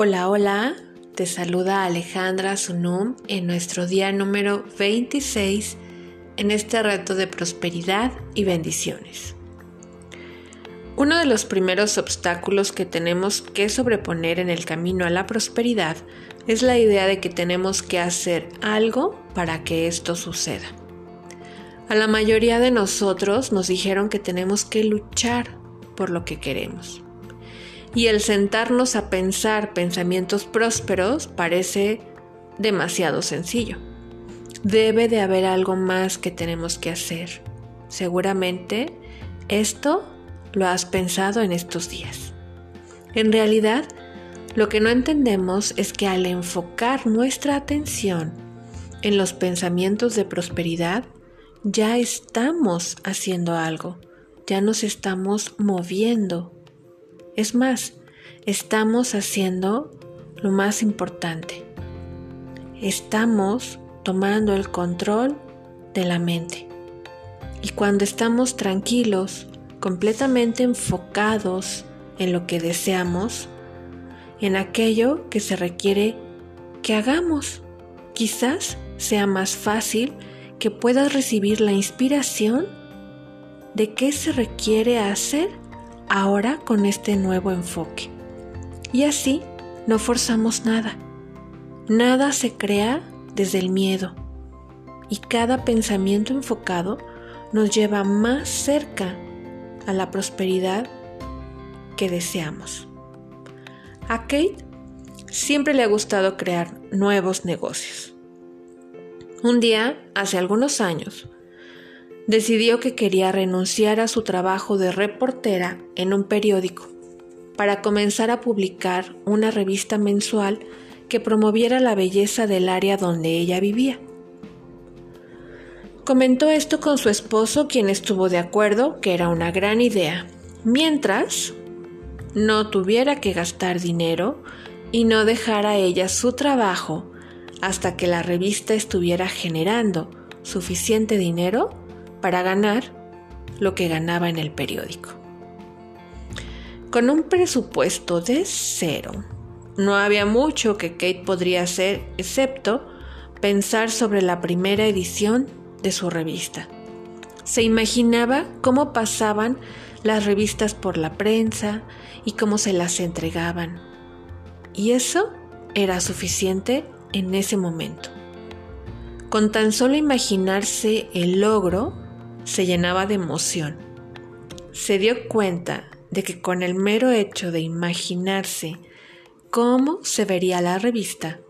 Hola, hola, te saluda Alejandra Sunum en nuestro día número 26 en este reto de prosperidad y bendiciones. Uno de los primeros obstáculos que tenemos que sobreponer en el camino a la prosperidad es la idea de que tenemos que hacer algo para que esto suceda. A la mayoría de nosotros nos dijeron que tenemos que luchar por lo que queremos. Y el sentarnos a pensar pensamientos prósperos parece demasiado sencillo. Debe de haber algo más que tenemos que hacer. Seguramente esto lo has pensado en estos días. En realidad, lo que no entendemos es que al enfocar nuestra atención en los pensamientos de prosperidad, ya estamos haciendo algo, ya nos estamos moviendo. Es más, estamos haciendo lo más importante. Estamos tomando el control de la mente. Y cuando estamos tranquilos, completamente enfocados en lo que deseamos, en aquello que se requiere que hagamos, quizás sea más fácil que puedas recibir la inspiración de qué se requiere hacer ahora con este nuevo enfoque. Y así no forzamos nada. Nada se crea desde el miedo. Y cada pensamiento enfocado nos lleva más cerca a la prosperidad que deseamos. A Kate siempre le ha gustado crear nuevos negocios. Un día, hace algunos años, decidió que quería renunciar a su trabajo de reportera en un periódico para comenzar a publicar una revista mensual que promoviera la belleza del área donde ella vivía. Comentó esto con su esposo, quien estuvo de acuerdo que era una gran idea, mientras no tuviera que gastar dinero y no dejara ella su trabajo hasta que la revista estuviera generando suficiente dinero para ganar lo que ganaba en el periódico. Con un presupuesto de cero, no había mucho que Kate podría hacer excepto pensar sobre la primera edición de su revista. Se imaginaba cómo pasaban las revistas por la prensa y cómo se las entregaban. Y eso era suficiente en ese momento. Con tan solo imaginarse el logro, se llenaba de emoción. Se dio cuenta de que con el mero hecho de imaginarse cómo se vería la revista,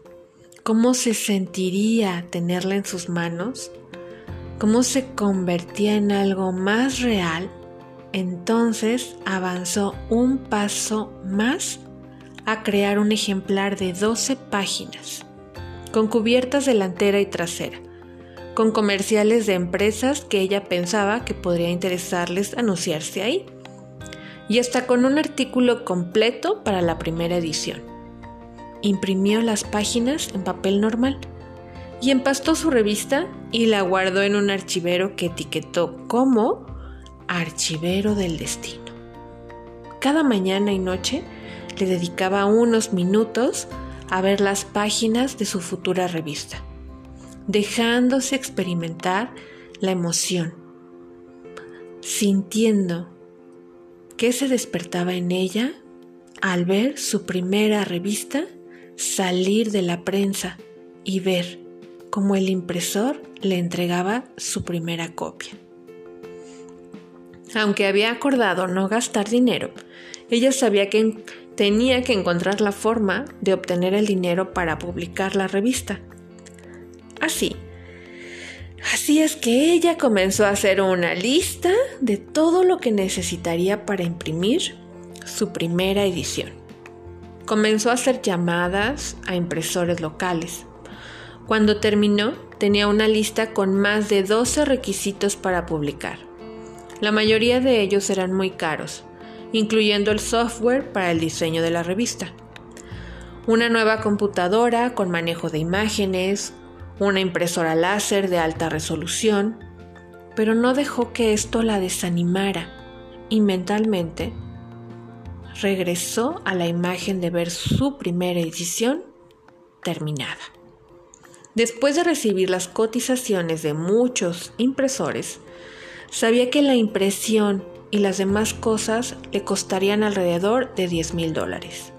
cómo se sentiría tenerla en sus manos, cómo se convertía en algo más real, entonces avanzó un paso más a crear un ejemplar de 12 páginas con cubiertas delantera y trasera, con comerciales de empresas que ella pensaba que podría interesarles anunciarse ahí, y hasta con un artículo completo para la primera edición. Imprimió las páginas en papel normal y empastó su revista y la guardó en un archivero que etiquetó como Archivero del Destino. Cada mañana y noche le dedicaba unos minutos a ver las páginas de su futura revista, dejándose experimentar la emoción, sintiendo que se despertaba en ella al ver su primera revista salir de la prensa y ver cómo el impresor le entregaba su primera copia. Aunque había acordado no gastar dinero, ella sabía que tenía que encontrar la forma de obtener el dinero para publicar la revista. Así. Así es que ella comenzó a hacer una lista de todo lo que necesitaría para imprimir su primera edición. Comenzó a hacer llamadas a impresores locales. Cuando terminó, tenía una lista con más de 12 requisitos para publicar. La mayoría de ellos eran muy caros, incluyendo el software para el diseño de la revista. Una nueva computadora con manejo de imágenes, una impresora láser de alta resolución, pero no dejó que esto la desanimara y mentalmente regresó a la imagen de ver su primera edición terminada. Después de recibir las cotizaciones de muchos impresores, sabía que la impresión y las demás cosas le costarían alrededor de 10 mil dólares.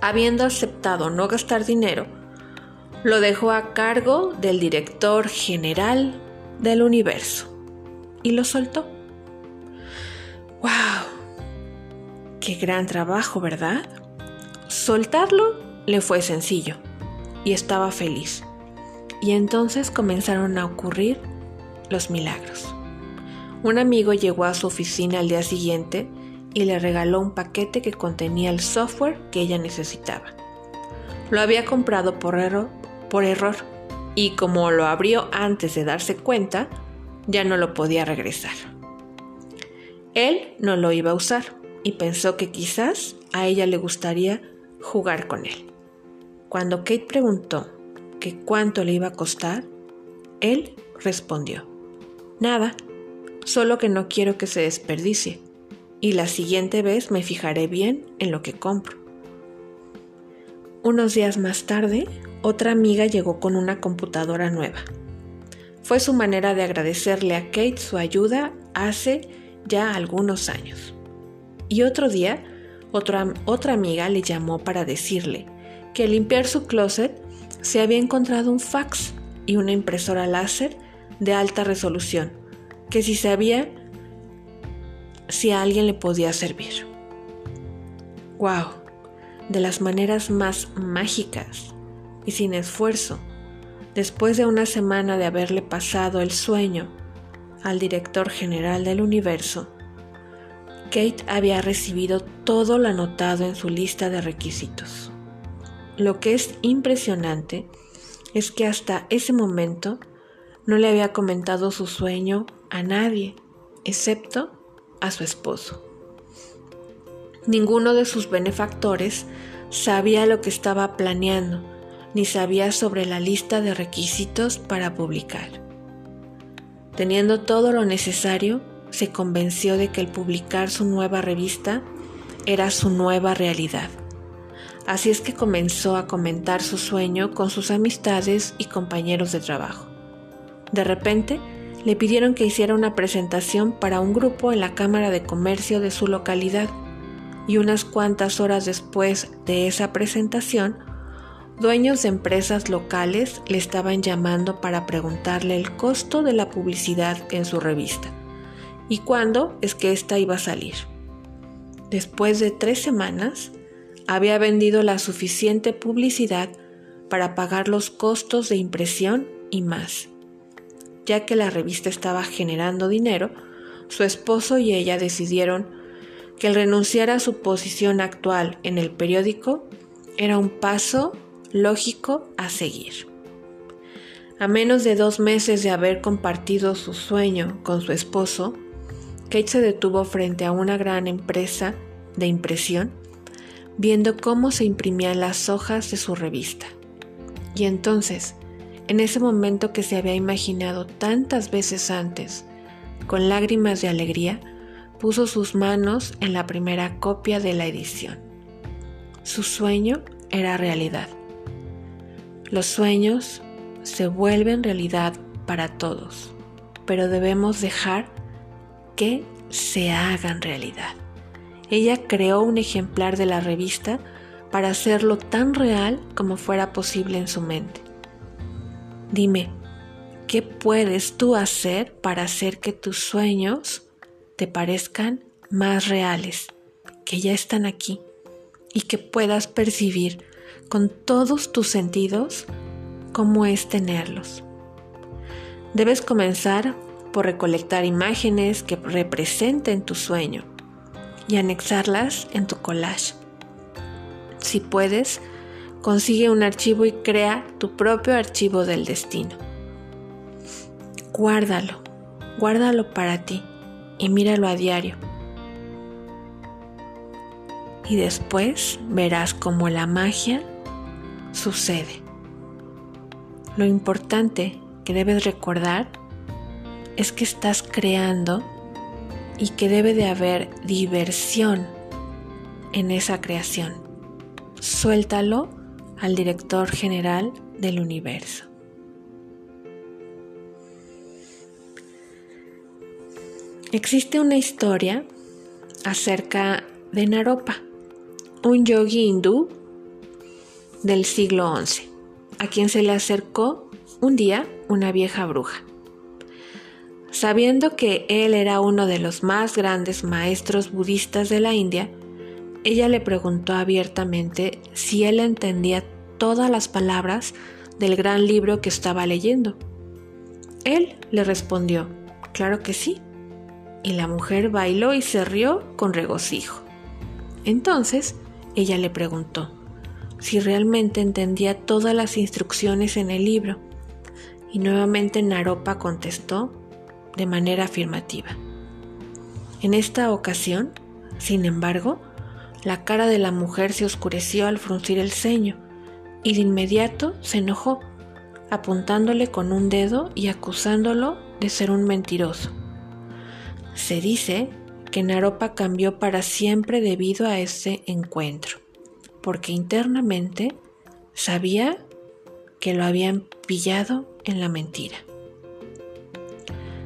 Habiendo aceptado no gastar dinero, lo dejó a cargo del director general del universo y lo soltó. ¡Wow! ¡Qué gran trabajo, ¿verdad? Soltarlo le fue sencillo y estaba feliz. Y entonces comenzaron a ocurrir los milagros. Un amigo llegó a su oficina al día siguiente y le regaló un paquete que contenía el software que ella necesitaba. Lo había comprado por error, por error y como lo abrió antes de darse cuenta, ya no lo podía regresar. Él no lo iba a usar y pensó que quizás a ella le gustaría jugar con él. Cuando Kate preguntó que cuánto le iba a costar, él respondió, nada, solo que no quiero que se desperdicie y la siguiente vez me fijaré bien en lo que compro. Unos días más tarde, otra amiga llegó con una computadora nueva. Fue su manera de agradecerle a Kate su ayuda hace ya algunos años. Y otro día, otra, otra amiga le llamó para decirle que al limpiar su closet se había encontrado un fax y una impresora láser de alta resolución que si sabía si a alguien le podía servir. ¡Wow! De las maneras más mágicas y sin esfuerzo, después de una semana de haberle pasado el sueño al director general del universo, Kate había recibido todo lo anotado en su lista de requisitos. Lo que es impresionante es que hasta ese momento no le había comentado su sueño a nadie, excepto a su esposo. Ninguno de sus benefactores sabía lo que estaba planeando, ni sabía sobre la lista de requisitos para publicar. Teniendo todo lo necesario, se convenció de que el publicar su nueva revista era su nueva realidad. Así es que comenzó a comentar su sueño con sus amistades y compañeros de trabajo. De repente, le pidieron que hiciera una presentación para un grupo en la Cámara de Comercio de su localidad y unas cuantas horas después de esa presentación, dueños de empresas locales le estaban llamando para preguntarle el costo de la publicidad en su revista y cuándo es que ésta iba a salir. Después de tres semanas, había vendido la suficiente publicidad para pagar los costos de impresión y más ya que la revista estaba generando dinero, su esposo y ella decidieron que el renunciar a su posición actual en el periódico era un paso lógico a seguir. A menos de dos meses de haber compartido su sueño con su esposo, Kate se detuvo frente a una gran empresa de impresión, viendo cómo se imprimían las hojas de su revista. Y entonces en ese momento que se había imaginado tantas veces antes, con lágrimas de alegría, puso sus manos en la primera copia de la edición. Su sueño era realidad. Los sueños se vuelven realidad para todos, pero debemos dejar que se hagan realidad. Ella creó un ejemplar de la revista para hacerlo tan real como fuera posible en su mente. Dime, ¿qué puedes tú hacer para hacer que tus sueños te parezcan más reales, que ya están aquí y que puedas percibir con todos tus sentidos cómo es tenerlos? Debes comenzar por recolectar imágenes que representen tu sueño y anexarlas en tu collage. Si puedes, Consigue un archivo y crea tu propio archivo del destino. Guárdalo, guárdalo para ti y míralo a diario. Y después verás cómo la magia sucede. Lo importante que debes recordar es que estás creando y que debe de haber diversión en esa creación. Suéltalo al director general del universo. Existe una historia acerca de Naropa, un yogi hindú del siglo XI, a quien se le acercó un día una vieja bruja. Sabiendo que él era uno de los más grandes maestros budistas de la India, ella le preguntó abiertamente si él entendía todas las palabras del gran libro que estaba leyendo. Él le respondió, claro que sí. Y la mujer bailó y se rió con regocijo. Entonces ella le preguntó si realmente entendía todas las instrucciones en el libro. Y nuevamente Naropa contestó de manera afirmativa. En esta ocasión, sin embargo, la cara de la mujer se oscureció al fruncir el ceño y de inmediato se enojó, apuntándole con un dedo y acusándolo de ser un mentiroso. Se dice que Naropa cambió para siempre debido a ese encuentro, porque internamente sabía que lo habían pillado en la mentira.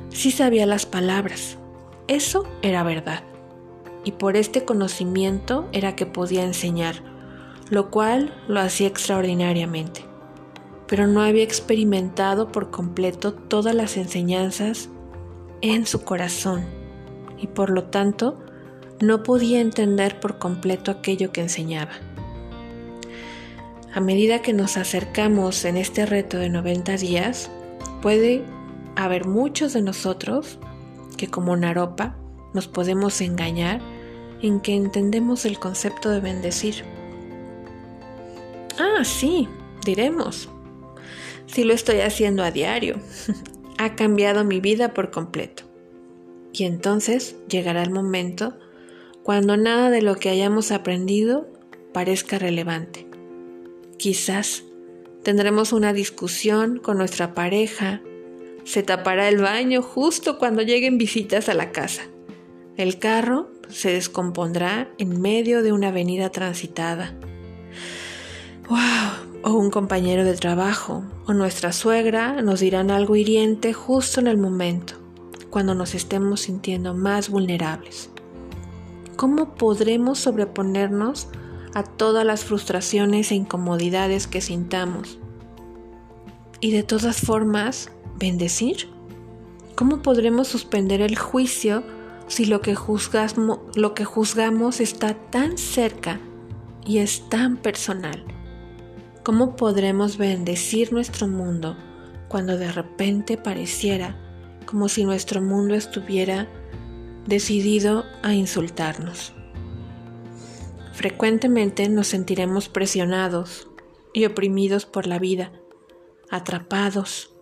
Sí sabía las palabras, eso era verdad, y por este conocimiento era que podía enseñar, lo cual lo hacía extraordinariamente, pero no había experimentado por completo todas las enseñanzas en su corazón y por lo tanto no podía entender por completo aquello que enseñaba. A medida que nos acercamos en este reto de 90 días, puede haber muchos de nosotros que como Naropa nos podemos engañar en que entendemos el concepto de bendecir. Ah, sí, diremos. Si lo estoy haciendo a diario. ha cambiado mi vida por completo. Y entonces llegará el momento cuando nada de lo que hayamos aprendido parezca relevante. Quizás tendremos una discusión con nuestra pareja, se tapará el baño justo cuando lleguen visitas a la casa. El carro se descompondrá en medio de una avenida transitada. O un compañero de trabajo o nuestra suegra nos dirán algo hiriente justo en el momento, cuando nos estemos sintiendo más vulnerables. ¿Cómo podremos sobreponernos a todas las frustraciones e incomodidades que sintamos? Y de todas formas, bendecir. ¿Cómo podremos suspender el juicio si lo que, juzgamos, está tan cerca y es tan personal? ¿Cómo podremos bendecir nuestro mundo cuando de repente pareciera como si nuestro mundo estuviera decidido a insultarnos? Frecuentemente nos sentiremos presionados y oprimidos por la vida, atrapados,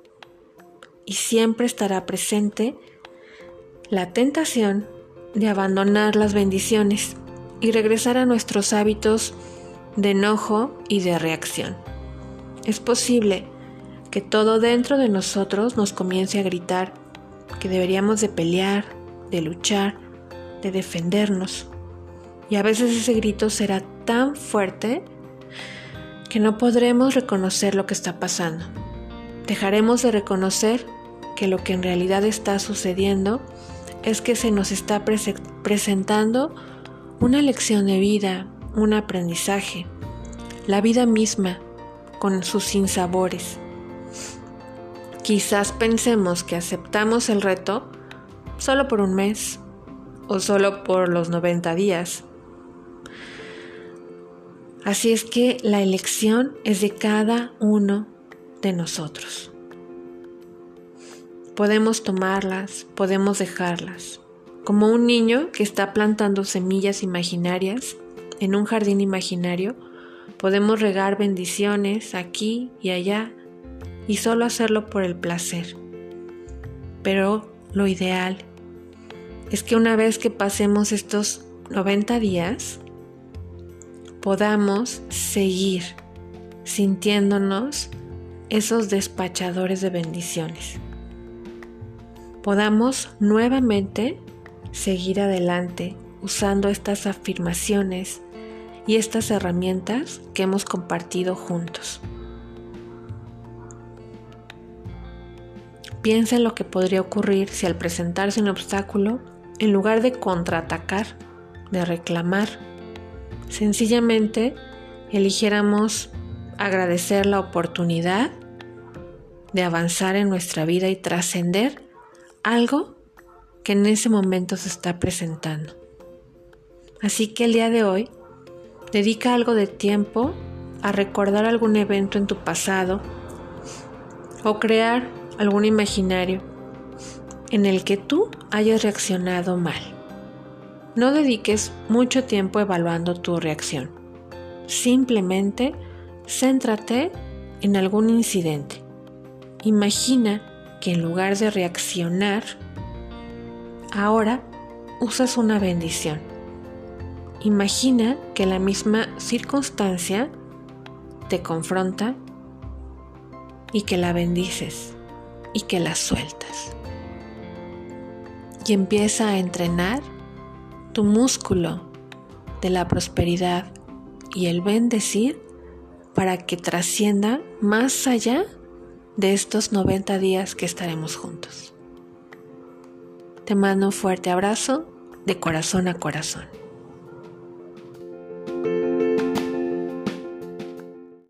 y siempre estará presente la tentación de abandonar las bendiciones y regresar a nuestros hábitos de enojo y de reacción. Es posible que todo dentro de nosotros nos comience a gritar que deberíamos de pelear, de luchar, de defendernos. Y a veces ese grito será tan fuerte que no podremos reconocer lo que está pasando. Dejaremos de reconocer que lo que en realidad está sucediendo es que se nos está presentando una lección de vida, un aprendizaje, la vida misma con sus sinsabores. Quizás pensemos que aceptamos el reto solo por un mes o solo por los 90 días. Así es que la elección es de cada uno de nosotros. Podemos tomarlas, podemos dejarlas. Como un niño que está plantando semillas imaginarias en un jardín imaginario, podemos regar bendiciones aquí y allá y solo hacerlo por el placer. Pero lo ideal es que una vez que pasemos estos 90 días, podamos seguir sintiéndonos esos despachadores de bendiciones podamos nuevamente seguir adelante usando estas afirmaciones y estas herramientas que hemos compartido juntos. Piensa en lo que podría ocurrir si al presentarse un obstáculo, en lugar de contraatacar, de reclamar, sencillamente eligiéramos agradecer la oportunidad de avanzar en nuestra vida y trascender algo que en ese momento se está presentando. Así que el día de hoy, dedica algo de tiempo a recordar algún evento en tu pasado o crear algún imaginario en el que tú hayas reaccionado mal. No dediques mucho tiempo evaluando tu reacción. Simplemente céntrate en algún incidente. Imagina que en lugar de reaccionar, ahora usas una bendición. Imagina que la misma circunstancia te confronta y que la bendices y que la sueltas. Y empieza a entrenar tu músculo de la prosperidad y el bendecir para que trascienda más allá de estos 90 días que estaremos juntos. Te mando un fuerte abrazo de corazón a corazón.